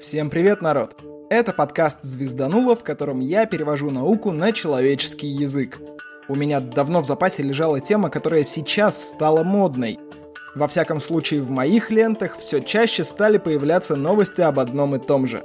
Всем привет, народ! Это подкаст «Звездануло», в котором я перевожу науку на человеческий язык. У меня давно в запасе лежала тема, которая сейчас стала модной. Во всяком случае, в моих лентах все чаще стали появляться новости об одном и том же.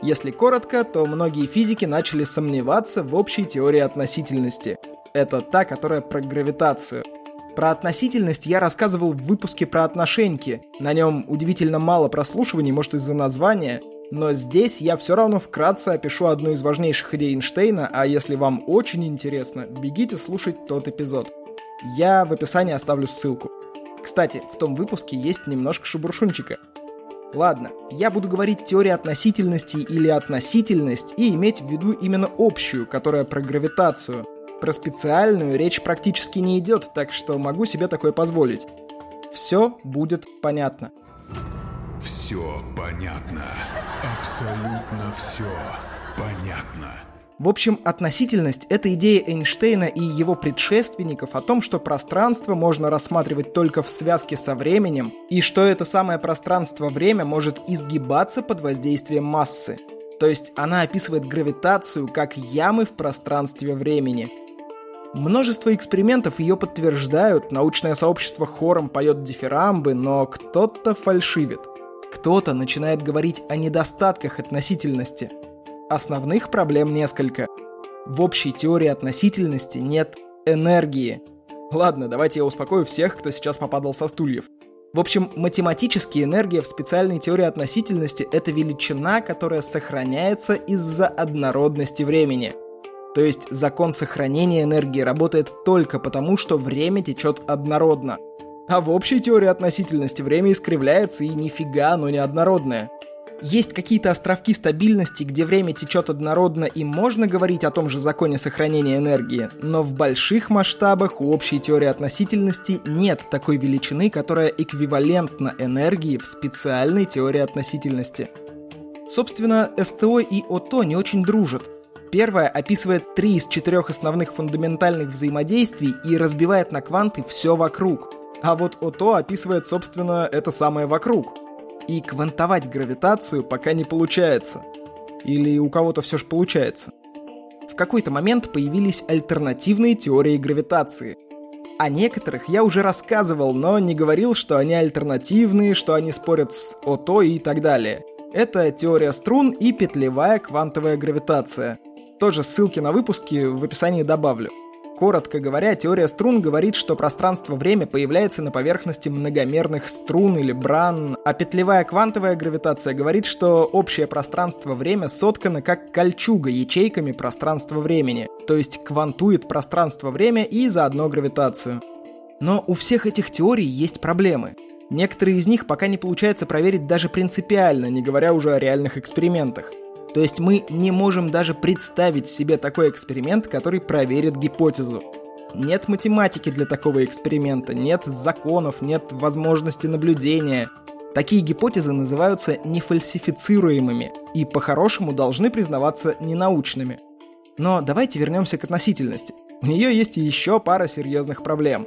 Если коротко, то многие физики начали сомневаться в общей теории относительности. Это та, которая про гравитацию – про относительность я рассказывал в выпуске про отношеньки. На нем удивительно мало прослушиваний, может из-за названия, но здесь я все равно вкратце опишу одну из важнейших идей Эйнштейна, а если вам очень интересно, бегите слушать тот эпизод. Я в описании оставлю ссылку. Кстати, в том выпуске есть немножко шебуршунчика. Ладно, я буду говорить теория относительности или относительность и иметь в виду именно общую, которая про гравитацию – про специальную речь практически не идет, так что могу себе такое позволить. Все будет понятно. Все понятно. Абсолютно все понятно. В общем, относительность — это идея Эйнштейна и его предшественников о том, что пространство можно рассматривать только в связке со временем, и что это самое пространство-время может изгибаться под воздействием массы. То есть она описывает гравитацию как ямы в пространстве времени. Множество экспериментов ее подтверждают, научное сообщество хором поет дифирамбы, но кто-то фальшивит. Кто-то начинает говорить о недостатках относительности. Основных проблем несколько. В общей теории относительности нет энергии. Ладно, давайте я успокою всех, кто сейчас попадал со стульев. В общем, математически энергия в специальной теории относительности — это величина, которая сохраняется из-за однородности времени — то есть закон сохранения энергии работает только потому, что время течет однородно. А в общей теории относительности время искривляется и нифига оно не однородное. Есть какие-то островки стабильности, где время течет однородно и можно говорить о том же законе сохранения энергии, но в больших масштабах у общей теории относительности нет такой величины, которая эквивалентна энергии в специальной теории относительности. Собственно, СТО и ОТО не очень дружат, Первая описывает три из четырех основных фундаментальных взаимодействий и разбивает на кванты все вокруг. А вот ОТО описывает, собственно, это самое вокруг. И квантовать гравитацию пока не получается. Или у кого-то все же получается. В какой-то момент появились альтернативные теории гравитации. О некоторых я уже рассказывал, но не говорил, что они альтернативные, что они спорят с ОТО и так далее. Это теория струн и петлевая квантовая гравитация – тоже ссылки на выпуски в описании добавлю. Коротко говоря, теория струн говорит, что пространство-время появляется на поверхности многомерных струн или бран, а петлевая квантовая гравитация говорит, что общее пространство-время соткано как кольчуга ячейками пространства-времени, то есть квантует пространство-время и заодно гравитацию. Но у всех этих теорий есть проблемы. Некоторые из них пока не получается проверить даже принципиально, не говоря уже о реальных экспериментах. То есть мы не можем даже представить себе такой эксперимент, который проверит гипотезу. Нет математики для такого эксперимента, нет законов, нет возможности наблюдения. Такие гипотезы называются нефальсифицируемыми и по-хорошему должны признаваться ненаучными. Но давайте вернемся к относительности. У нее есть еще пара серьезных проблем.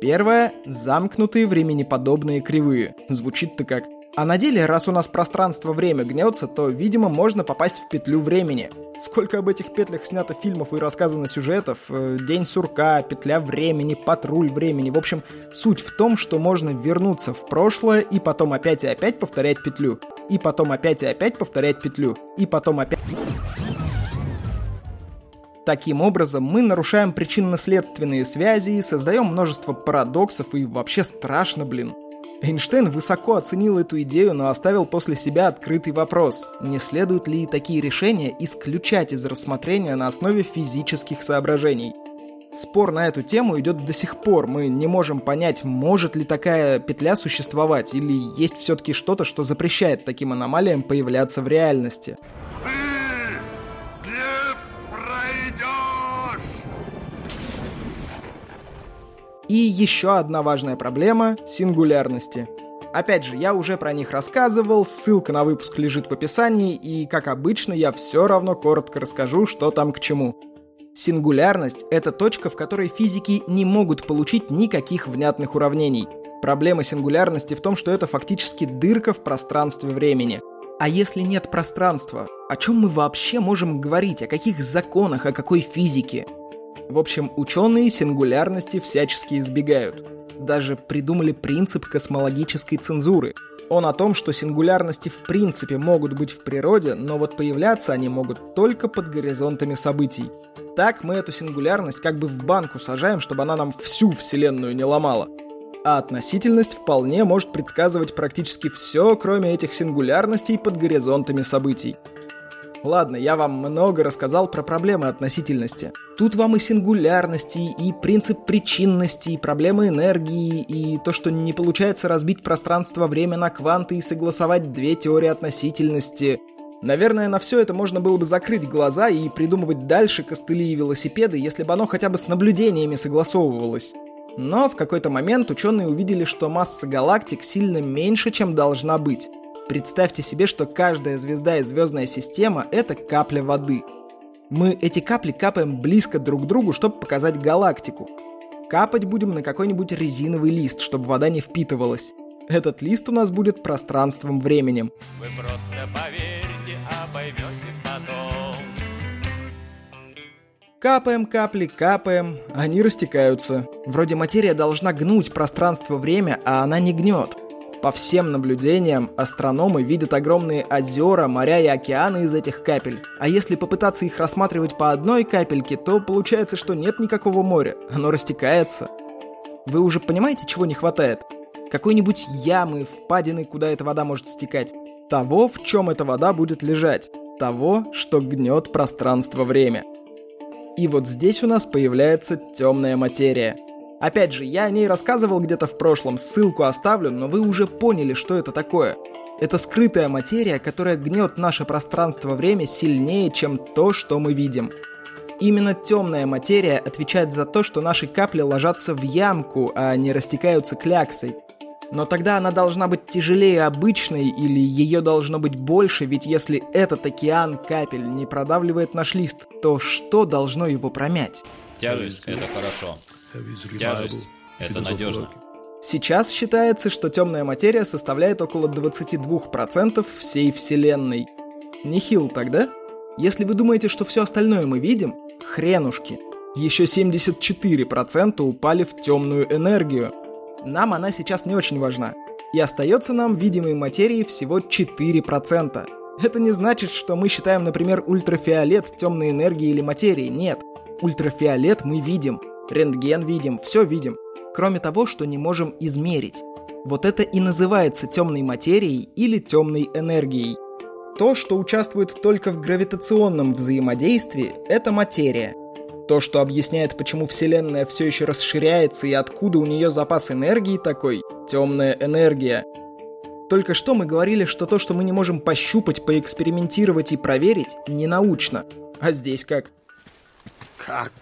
Первое – замкнутые временеподобные кривые. Звучит-то как а на деле, раз у нас пространство-время гнется, то, видимо, можно попасть в петлю времени. Сколько об этих петлях снято фильмов и рассказано сюжетов, э, День сурка, Петля времени, Патруль времени. В общем, суть в том, что можно вернуться в прошлое и потом опять и опять повторять петлю. И потом опять и опять повторять петлю. И потом опять... Таким образом, мы нарушаем причинно-следственные связи, создаем множество парадоксов и вообще страшно, блин. Эйнштейн высоко оценил эту идею, но оставил после себя открытый вопрос, не следует ли такие решения исключать из рассмотрения на основе физических соображений. Спор на эту тему идет до сих пор. Мы не можем понять, может ли такая петля существовать, или есть все-таки что-то, что запрещает таким аномалиям появляться в реальности. И еще одна важная проблема — сингулярности. Опять же, я уже про них рассказывал, ссылка на выпуск лежит в описании, и, как обычно, я все равно коротко расскажу, что там к чему. Сингулярность — это точка, в которой физики не могут получить никаких внятных уравнений. Проблема сингулярности в том, что это фактически дырка в пространстве времени. А если нет пространства, о чем мы вообще можем говорить? О каких законах, о какой физике? В общем, ученые сингулярности всячески избегают. Даже придумали принцип космологической цензуры. Он о том, что сингулярности в принципе могут быть в природе, но вот появляться они могут только под горизонтами событий. Так мы эту сингулярность как бы в банку сажаем, чтобы она нам всю Вселенную не ломала. А относительность вполне может предсказывать практически все, кроме этих сингулярностей под горизонтами событий. Ладно, я вам много рассказал про проблемы относительности. Тут вам и сингулярности, и принцип причинности, и проблемы энергии, и то, что не получается разбить пространство-время на кванты и согласовать две теории относительности. Наверное, на все это можно было бы закрыть глаза и придумывать дальше костыли и велосипеды, если бы оно хотя бы с наблюдениями согласовывалось. Но в какой-то момент ученые увидели, что масса галактик сильно меньше, чем должна быть. Представьте себе, что каждая звезда и звездная система — это капля воды. Мы эти капли капаем близко друг к другу, чтобы показать галактику. Капать будем на какой-нибудь резиновый лист, чтобы вода не впитывалась. Этот лист у нас будет пространством-временем. Вы просто поверьте, а поймете потом. Капаем капли, капаем, они растекаются. Вроде материя должна гнуть пространство-время, а она не гнет. По всем наблюдениям, астрономы видят огромные озера, моря и океаны из этих капель. А если попытаться их рассматривать по одной капельке, то получается, что нет никакого моря, оно растекается. Вы уже понимаете, чего не хватает? Какой-нибудь ямы, впадины, куда эта вода может стекать. Того, в чем эта вода будет лежать. Того, что гнет пространство-время. И вот здесь у нас появляется темная материя. Опять же, я о ней рассказывал где-то в прошлом, ссылку оставлю, но вы уже поняли, что это такое. Это скрытая материя, которая гнет наше пространство-время сильнее, чем то, что мы видим. Именно темная материя отвечает за то, что наши капли ложатся в ямку, а не растекаются кляксой. Но тогда она должна быть тяжелее обычной или ее должно быть больше, ведь если этот океан капель не продавливает наш лист, то что должно его промять? Тяжесть – это хорошо. Тяжесть – это надежно. Сейчас считается, что темная материя составляет около 22% всей Вселенной. Нехил тогда? Если вы думаете, что все остальное мы видим, хренушки. Еще 74% упали в темную энергию – нам она сейчас не очень важна. И остается нам видимой материи всего 4%. Это не значит, что мы считаем, например, ультрафиолет темной энергией или материей. Нет. Ультрафиолет мы видим, рентген видим, все видим. Кроме того, что не можем измерить. Вот это и называется темной материей или темной энергией. То, что участвует только в гравитационном взаимодействии, это материя. То, что объясняет, почему Вселенная все еще расширяется и откуда у нее запас энергии такой – темная энергия. Только что мы говорили, что то, что мы не можем пощупать, поэкспериментировать и проверить, не научно. А здесь как? Как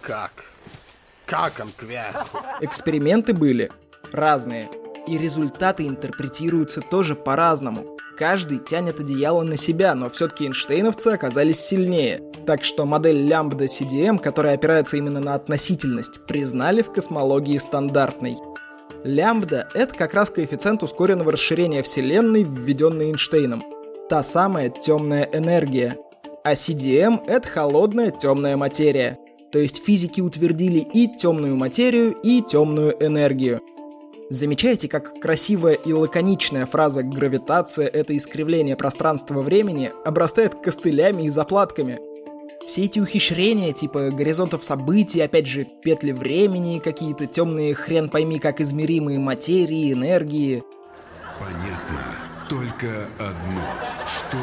как? Кверху? Эксперименты были разные. И результаты интерпретируются тоже по-разному. Каждый тянет одеяло на себя, но все-таки Эйнштейновцы оказались сильнее. Так что модель лямбда CDM, которая опирается именно на относительность, признали в космологии стандартной. Лямбда — это как раз коэффициент ускоренного расширения Вселенной, введенный Эйнштейном. Та самая темная энергия. А CDM — это холодная темная материя. То есть физики утвердили и темную материю, и темную энергию. Замечаете, как красивая и лаконичная фраза «гравитация — это искривление пространства-времени» обрастает костылями и заплатками? Все эти ухищрения, типа горизонтов событий, опять же, петли времени, какие-то темные хрен пойми как измеримые материи, энергии. Понятно только одно, что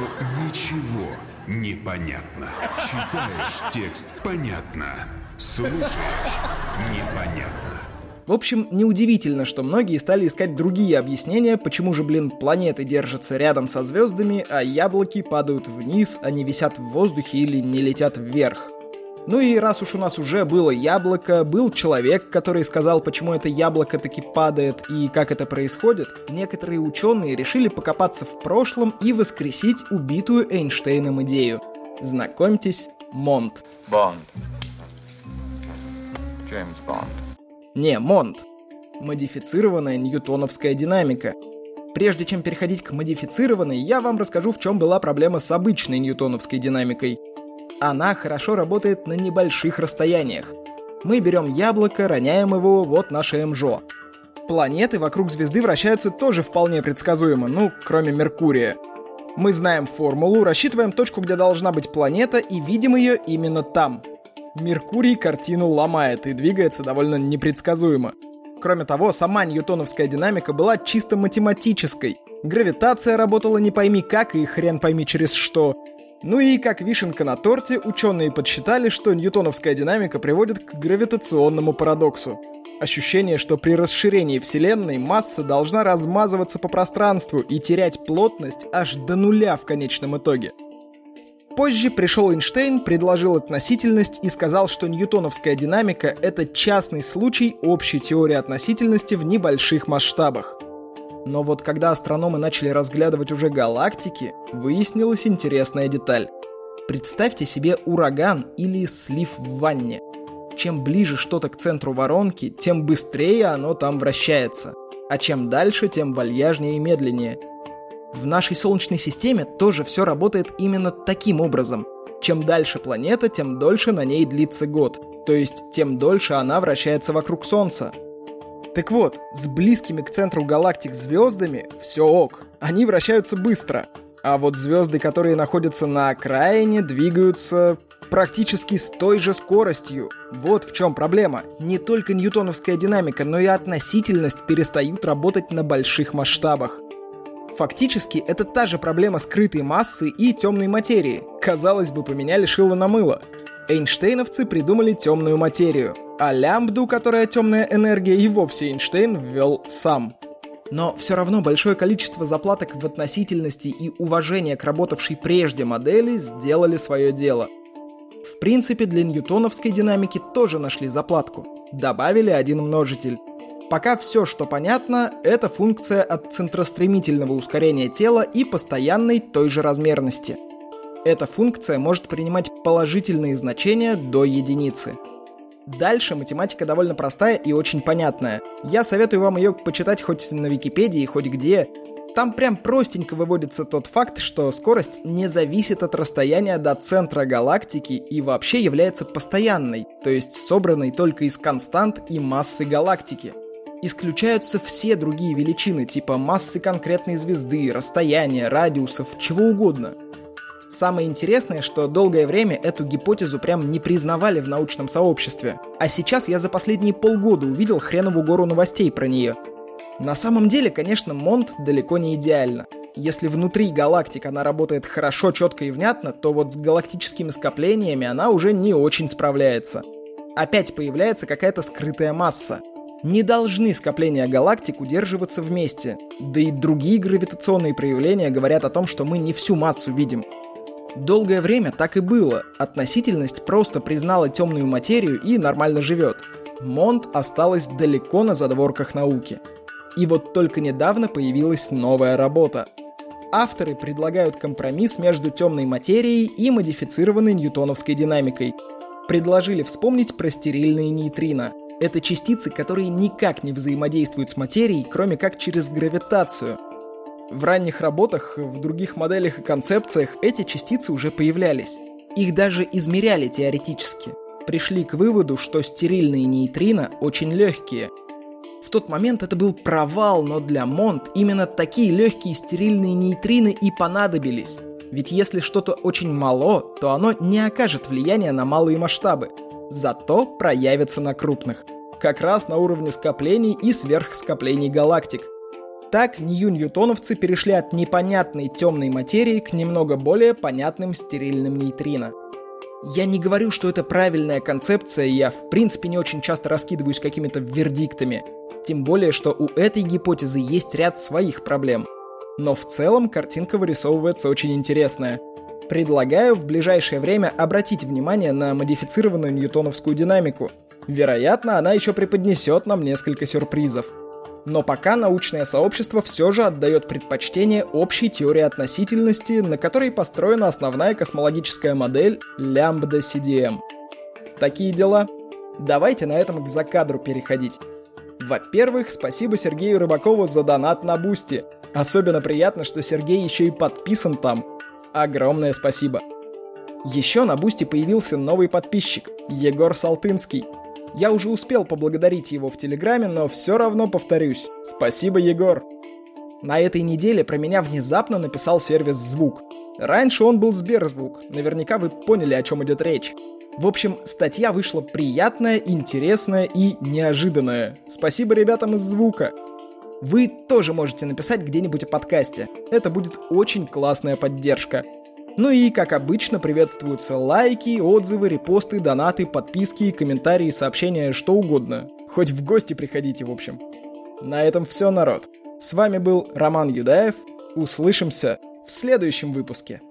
ничего не понятно. Читаешь текст — понятно. Слушаешь — непонятно. В общем, неудивительно, что многие стали искать другие объяснения, почему же, блин, планеты держатся рядом со звездами, а яблоки падают вниз, они висят в воздухе или не летят вверх. Ну и раз уж у нас уже было яблоко, был человек, который сказал, почему это яблоко таки падает и как это происходит, некоторые ученые решили покопаться в прошлом и воскресить убитую Эйнштейном идею. Знакомьтесь, Монт. Бонд. Джеймс Бонд. Не, Монт. Модифицированная ньютоновская динамика. Прежде чем переходить к модифицированной, я вам расскажу, в чем была проблема с обычной ньютоновской динамикой. Она хорошо работает на небольших расстояниях. Мы берем яблоко, роняем его, вот наше МЖО. Планеты вокруг звезды вращаются тоже вполне предсказуемо, ну, кроме Меркурия. Мы знаем формулу, рассчитываем точку, где должна быть планета, и видим ее именно там. Меркурий картину ломает и двигается довольно непредсказуемо. Кроме того, сама ньютоновская динамика была чисто математической. Гравитация работала не пойми как и хрен пойми через что. Ну и как вишенка на торте, ученые подсчитали, что ньютоновская динамика приводит к гравитационному парадоксу. Ощущение, что при расширении Вселенной масса должна размазываться по пространству и терять плотность аж до нуля в конечном итоге. Позже пришел Эйнштейн, предложил относительность и сказал, что ньютоновская динамика — это частный случай общей теории относительности в небольших масштабах. Но вот когда астрономы начали разглядывать уже галактики, выяснилась интересная деталь. Представьте себе ураган или слив в ванне. Чем ближе что-то к центру воронки, тем быстрее оно там вращается. А чем дальше, тем вальяжнее и медленнее. В нашей Солнечной системе тоже все работает именно таким образом. Чем дальше планета, тем дольше на ней длится год. То есть, тем дольше она вращается вокруг Солнца. Так вот, с близкими к центру галактик звездами все ок. Они вращаются быстро. А вот звезды, которые находятся на окраине, двигаются практически с той же скоростью. Вот в чем проблема. Не только ньютоновская динамика, но и относительность перестают работать на больших масштабах. Фактически, это та же проблема скрытой массы и темной материи. Казалось бы, поменяли шило на мыло. Эйнштейновцы придумали темную материю, а лямбду, которая темная энергия, и вовсе Эйнштейн ввел сам. Но все равно большое количество заплаток в относительности и уважения к работавшей прежде модели сделали свое дело. В принципе, для ньютоновской динамики тоже нашли заплатку. Добавили один множитель. Пока все, что понятно, это функция от центростремительного ускорения тела и постоянной той же размерности. Эта функция может принимать положительные значения до единицы. Дальше математика довольно простая и очень понятная. Я советую вам ее почитать хоть на Википедии, хоть где. Там прям простенько выводится тот факт, что скорость не зависит от расстояния до центра галактики и вообще является постоянной, то есть собранной только из констант и массы галактики – исключаются все другие величины, типа массы конкретной звезды, расстояния, радиусов, чего угодно. Самое интересное, что долгое время эту гипотезу прям не признавали в научном сообществе. А сейчас я за последние полгода увидел хренову гору новостей про нее. На самом деле, конечно, Монт далеко не идеально. Если внутри галактик она работает хорошо, четко и внятно, то вот с галактическими скоплениями она уже не очень справляется. Опять появляется какая-то скрытая масса – не должны скопления галактик удерживаться вместе. Да и другие гравитационные проявления говорят о том, что мы не всю массу видим. Долгое время так и было. Относительность просто признала темную материю и нормально живет. Монт осталась далеко на задворках науки. И вот только недавно появилась новая работа. Авторы предлагают компромисс между темной материей и модифицированной ньютоновской динамикой. Предложили вспомнить про стерильные нейтрино – это частицы, которые никак не взаимодействуют с материей, кроме как через гравитацию. В ранних работах, в других моделях и концепциях эти частицы уже появлялись. Их даже измеряли теоретически. Пришли к выводу, что стерильные нейтрино очень легкие. В тот момент это был провал, но для Монт именно такие легкие стерильные нейтрины и понадобились. Ведь если что-то очень мало, то оно не окажет влияния на малые масштабы – зато проявится на крупных. Как раз на уровне скоплений и сверхскоплений галактик. Так нью-ньютоновцы перешли от непонятной темной материи к немного более понятным стерильным нейтрино. Я не говорю, что это правильная концепция, я в принципе не очень часто раскидываюсь какими-то вердиктами. Тем более, что у этой гипотезы есть ряд своих проблем. Но в целом картинка вырисовывается очень интересная – Предлагаю в ближайшее время обратить внимание на модифицированную ньютоновскую динамику. Вероятно, она еще преподнесет нам несколько сюрпризов. Но пока научное сообщество все же отдает предпочтение общей теории относительности, на которой построена основная космологическая модель лямбда CDM. Такие дела. Давайте на этом к закадру переходить. Во-первых, спасибо Сергею Рыбакову за донат на Бусти – Особенно приятно, что Сергей еще и подписан там. Огромное спасибо. Еще на Бусти появился новый подписчик – Егор Салтынский. Я уже успел поблагодарить его в Телеграме, но все равно повторюсь. Спасибо, Егор. На этой неделе про меня внезапно написал сервис «Звук». Раньше он был Сберзвук, наверняка вы поняли, о чем идет речь. В общем, статья вышла приятная, интересная и неожиданная. Спасибо ребятам из «Звука». Вы тоже можете написать где-нибудь о подкасте. Это будет очень классная поддержка. Ну и, как обычно, приветствуются лайки, отзывы, репосты, донаты, подписки, комментарии, сообщения, что угодно. Хоть в гости приходите, в общем. На этом все, народ. С вами был Роман Юдаев. Услышимся в следующем выпуске.